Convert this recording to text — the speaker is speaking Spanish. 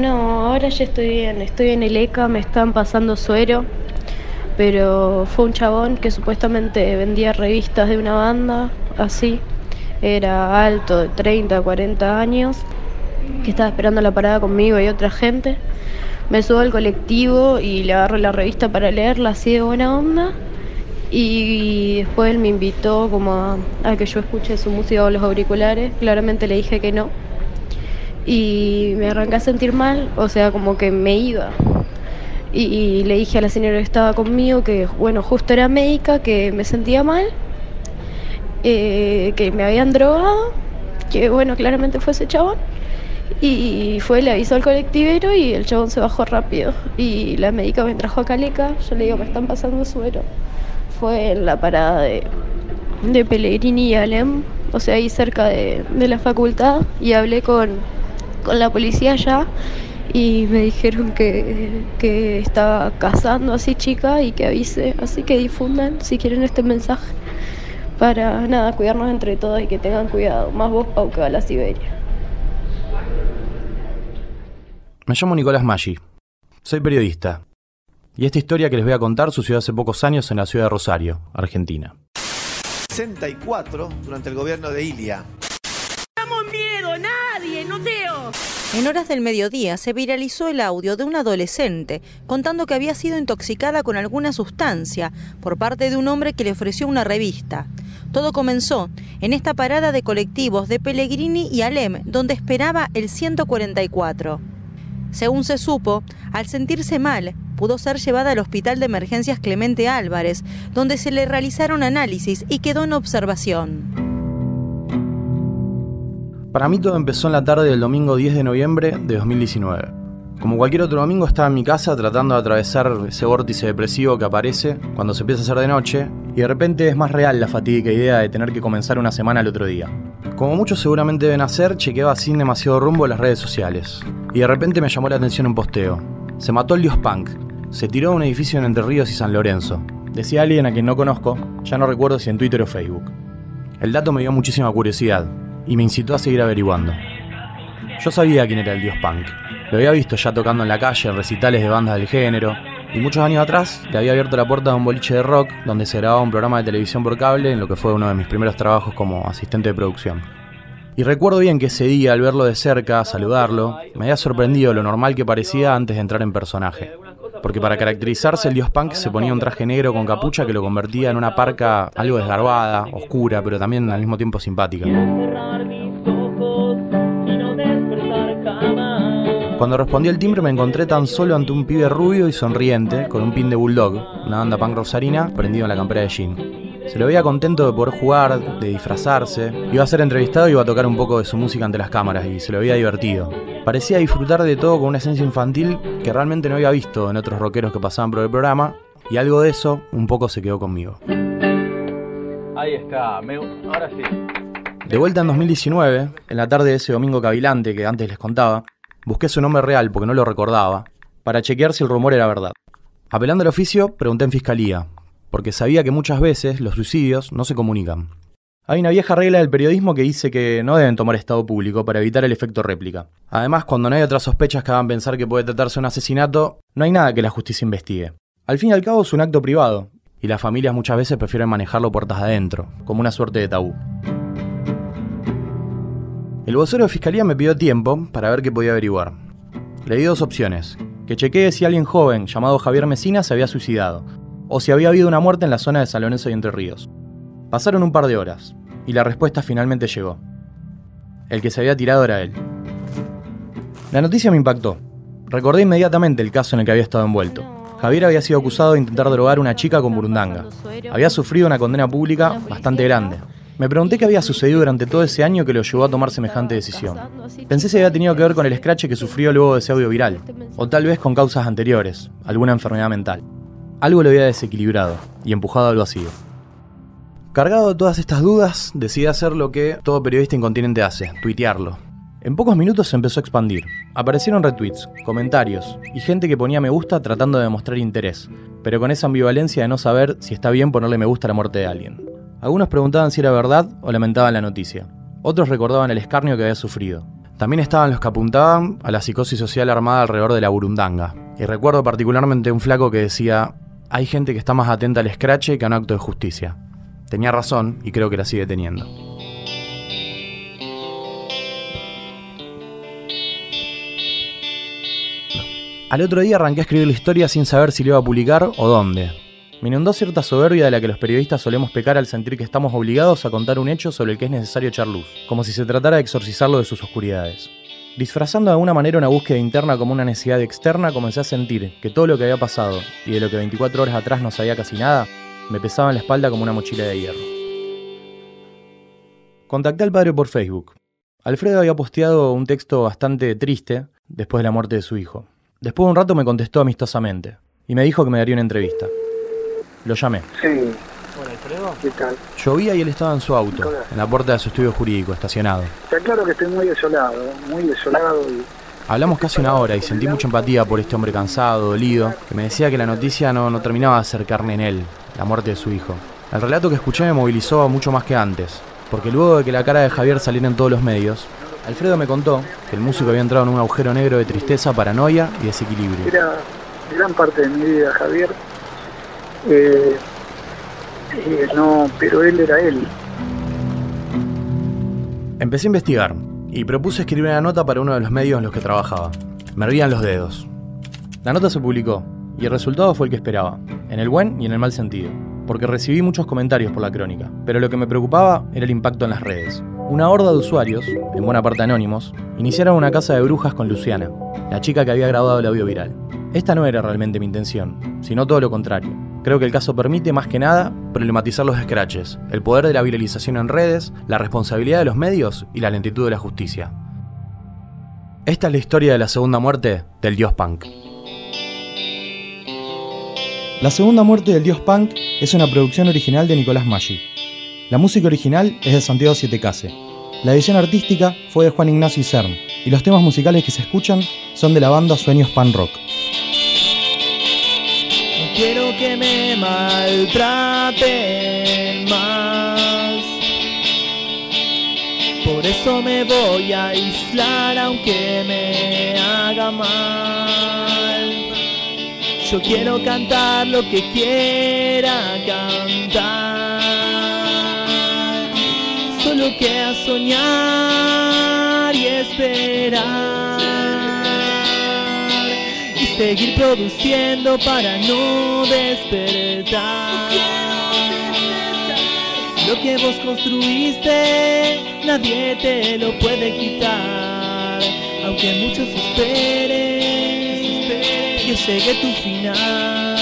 No, ahora ya estoy bien. Estoy en el ECA, me están pasando suero. Pero fue un chabón que supuestamente vendía revistas de una banda, así. Era alto, de 30, 40 años, que estaba esperando la parada conmigo y otra gente. Me subo al colectivo y le agarro la revista para leerla así de buena onda. Y después él me invitó como a, a que yo escuche su música o los auriculares. Claramente le dije que no y me arranqué a sentir mal, o sea, como que me iba. Y, le dije a la señora que estaba conmigo que, bueno, justo era médica, que me sentía mal, eh, que me habían drogado, que, bueno, claramente fue ese chabón. Y fue, le avisó al colectivero y el chabón se bajó rápido. Y la médica me trajo a Caleca, yo le digo, me están pasando suero. Fue en la parada de, de Pellegrini y Alem, o sea, ahí cerca de, de la facultad, y hablé con, con la policía ya y me dijeron que, que estaba cazando así chica y que avise, así que difundan si quieren este mensaje para nada, cuidarnos entre todos y que tengan cuidado, más vos Pau que va a la Siberia. Me llamo Nicolás Maggi, soy periodista y esta historia que les voy a contar sucedió hace pocos años en la ciudad de Rosario, Argentina. 64 durante el gobierno de Ilia. En horas del mediodía se viralizó el audio de una adolescente contando que había sido intoxicada con alguna sustancia por parte de un hombre que le ofreció una revista. Todo comenzó en esta parada de colectivos de Pellegrini y Alem, donde esperaba el 144. Según se supo, al sentirse mal, pudo ser llevada al Hospital de Emergencias Clemente Álvarez, donde se le realizaron análisis y quedó en observación. Para mí todo empezó en la tarde del domingo 10 de noviembre de 2019. Como cualquier otro domingo estaba en mi casa tratando de atravesar ese vórtice depresivo que aparece cuando se empieza a hacer de noche y de repente es más real la fatídica idea de tener que comenzar una semana el otro día. Como muchos seguramente deben hacer, chequeaba sin demasiado rumbo las redes sociales. Y de repente me llamó la atención un posteo. Se mató el dios punk. Se tiró a un edificio en Entre Ríos y San Lorenzo. Decía alguien a quien no conozco, ya no recuerdo si en Twitter o Facebook. El dato me dio muchísima curiosidad, y me incitó a seguir averiguando. Yo sabía quién era el dios punk. Lo había visto ya tocando en la calle en recitales de bandas del género, y muchos años atrás le había abierto la puerta de un boliche de rock donde se grababa un programa de televisión por cable en lo que fue uno de mis primeros trabajos como asistente de producción. Y recuerdo bien que ese día, al verlo de cerca, saludarlo, me había sorprendido lo normal que parecía antes de entrar en personaje. Porque para caracterizarse el dios punk se ponía un traje negro con capucha que lo convertía en una parca algo desgarbada, oscura, pero también al mismo tiempo simpática. Cuando respondí el timbre me encontré tan solo ante un pibe rubio y sonriente, con un pin de Bulldog, una banda punk rosarina, prendido en la campera de jean. Se lo veía contento de poder jugar, de disfrazarse. Iba a ser entrevistado y iba a tocar un poco de su música ante las cámaras y se lo veía divertido. Parecía disfrutar de todo con una esencia infantil que realmente no había visto en otros rockeros que pasaban por el programa y algo de eso un poco se quedó conmigo. Ahí está, ahora sí. De vuelta en 2019, en la tarde de ese domingo cavilante que antes les contaba, Busqué su nombre real porque no lo recordaba, para chequear si el rumor era verdad. Apelando al oficio, pregunté en fiscalía, porque sabía que muchas veces los suicidios no se comunican. Hay una vieja regla del periodismo que dice que no deben tomar estado público para evitar el efecto réplica. Además, cuando no hay otras sospechas que hagan pensar que puede tratarse un asesinato, no hay nada que la justicia investigue. Al fin y al cabo es un acto privado, y las familias muchas veces prefieren manejarlo puertas adentro, como una suerte de tabú. El vocero de fiscalía me pidió tiempo para ver qué podía averiguar. Le di dos opciones: que chequee si alguien joven llamado Javier Mesina se había suicidado, o si había habido una muerte en la zona de San Lorenzo y Entre Ríos. Pasaron un par de horas, y la respuesta finalmente llegó. El que se había tirado era él. La noticia me impactó. Recordé inmediatamente el caso en el que había estado envuelto. Javier había sido acusado de intentar drogar a una chica con burundanga. Había sufrido una condena pública bastante grande, me pregunté qué había sucedido durante todo ese año que lo llevó a tomar semejante decisión. Pensé si había tenido que ver con el scratch que sufrió luego de ese audio viral, o tal vez con causas anteriores, alguna enfermedad mental. Algo lo había desequilibrado y empujado al vacío. Cargado de todas estas dudas, decidí hacer lo que todo periodista incontinente hace, tuitearlo. En pocos minutos se empezó a expandir. Aparecieron retweets, comentarios y gente que ponía me gusta tratando de demostrar interés, pero con esa ambivalencia de no saber si está bien ponerle me gusta a la muerte de alguien. Algunos preguntaban si era verdad o lamentaban la noticia. Otros recordaban el escarnio que había sufrido. También estaban los que apuntaban a la psicosis social armada alrededor de la burundanga. Y recuerdo particularmente un flaco que decía, hay gente que está más atenta al escrache que a un acto de justicia. Tenía razón y creo que la sigue teniendo. Al otro día arranqué a escribir la historia sin saber si lo iba a publicar o dónde. Me inundó cierta soberbia de la que los periodistas solemos pecar al sentir que estamos obligados a contar un hecho sobre el que es necesario echar luz, como si se tratara de exorcizarlo de sus oscuridades. Disfrazando de alguna manera una búsqueda interna como una necesidad externa, comencé a sentir que todo lo que había pasado y de lo que 24 horas atrás no sabía casi nada, me pesaba en la espalda como una mochila de hierro. Contacté al padre por Facebook. Alfredo había posteado un texto bastante triste después de la muerte de su hijo. Después de un rato me contestó amistosamente y me dijo que me daría una entrevista. Lo llamé. Sí. Hola, Alfredo. ¿Qué tal? Llovía y él estaba en su auto, en la puerta de su estudio jurídico, estacionado. Está claro que estoy muy desolado, muy desolado y... Hablamos casi una hora y sentí mucha empatía por este hombre cansado, dolido, que me decía que la noticia no, no terminaba de hacer carne en él, la muerte de su hijo. El relato que escuché me movilizó mucho más que antes, porque luego de que la cara de Javier saliera en todos los medios, Alfredo me contó que el músico había entrado en un agujero negro de tristeza, paranoia y desequilibrio. Era gran parte de mi vida, Javier. Eh, eh, no, pero él era él. Empecé a investigar y propuse escribir una nota para uno de los medios en los que trabajaba. Me ardían los dedos. La nota se publicó y el resultado fue el que esperaba, en el buen y en el mal sentido, porque recibí muchos comentarios por la crónica, pero lo que me preocupaba era el impacto en las redes. Una horda de usuarios, en buena parte anónimos, iniciaron una casa de brujas con Luciana, la chica que había grabado el audio viral. Esta no era realmente mi intención, sino todo lo contrario. Creo que el caso permite más que nada problematizar los scratches, el poder de la viralización en redes, la responsabilidad de los medios y la lentitud de la justicia. Esta es la historia de la segunda muerte del dios punk. La segunda muerte del dios punk es una producción original de Nicolás Maggi. La música original es de Santiago Sietecase. La edición artística fue de Juan Ignacio Cern y los temas musicales que se escuchan son de la banda Sueños Pan Rock. Quiero que me maltraten más. Por eso me voy a aislar aunque me haga mal. Yo quiero cantar lo que quiera cantar solo queda soñar y esperar seguir produciendo para no despertar. Lo que vos construiste nadie te lo puede quitar, aunque muchos esperen que llegue tu final.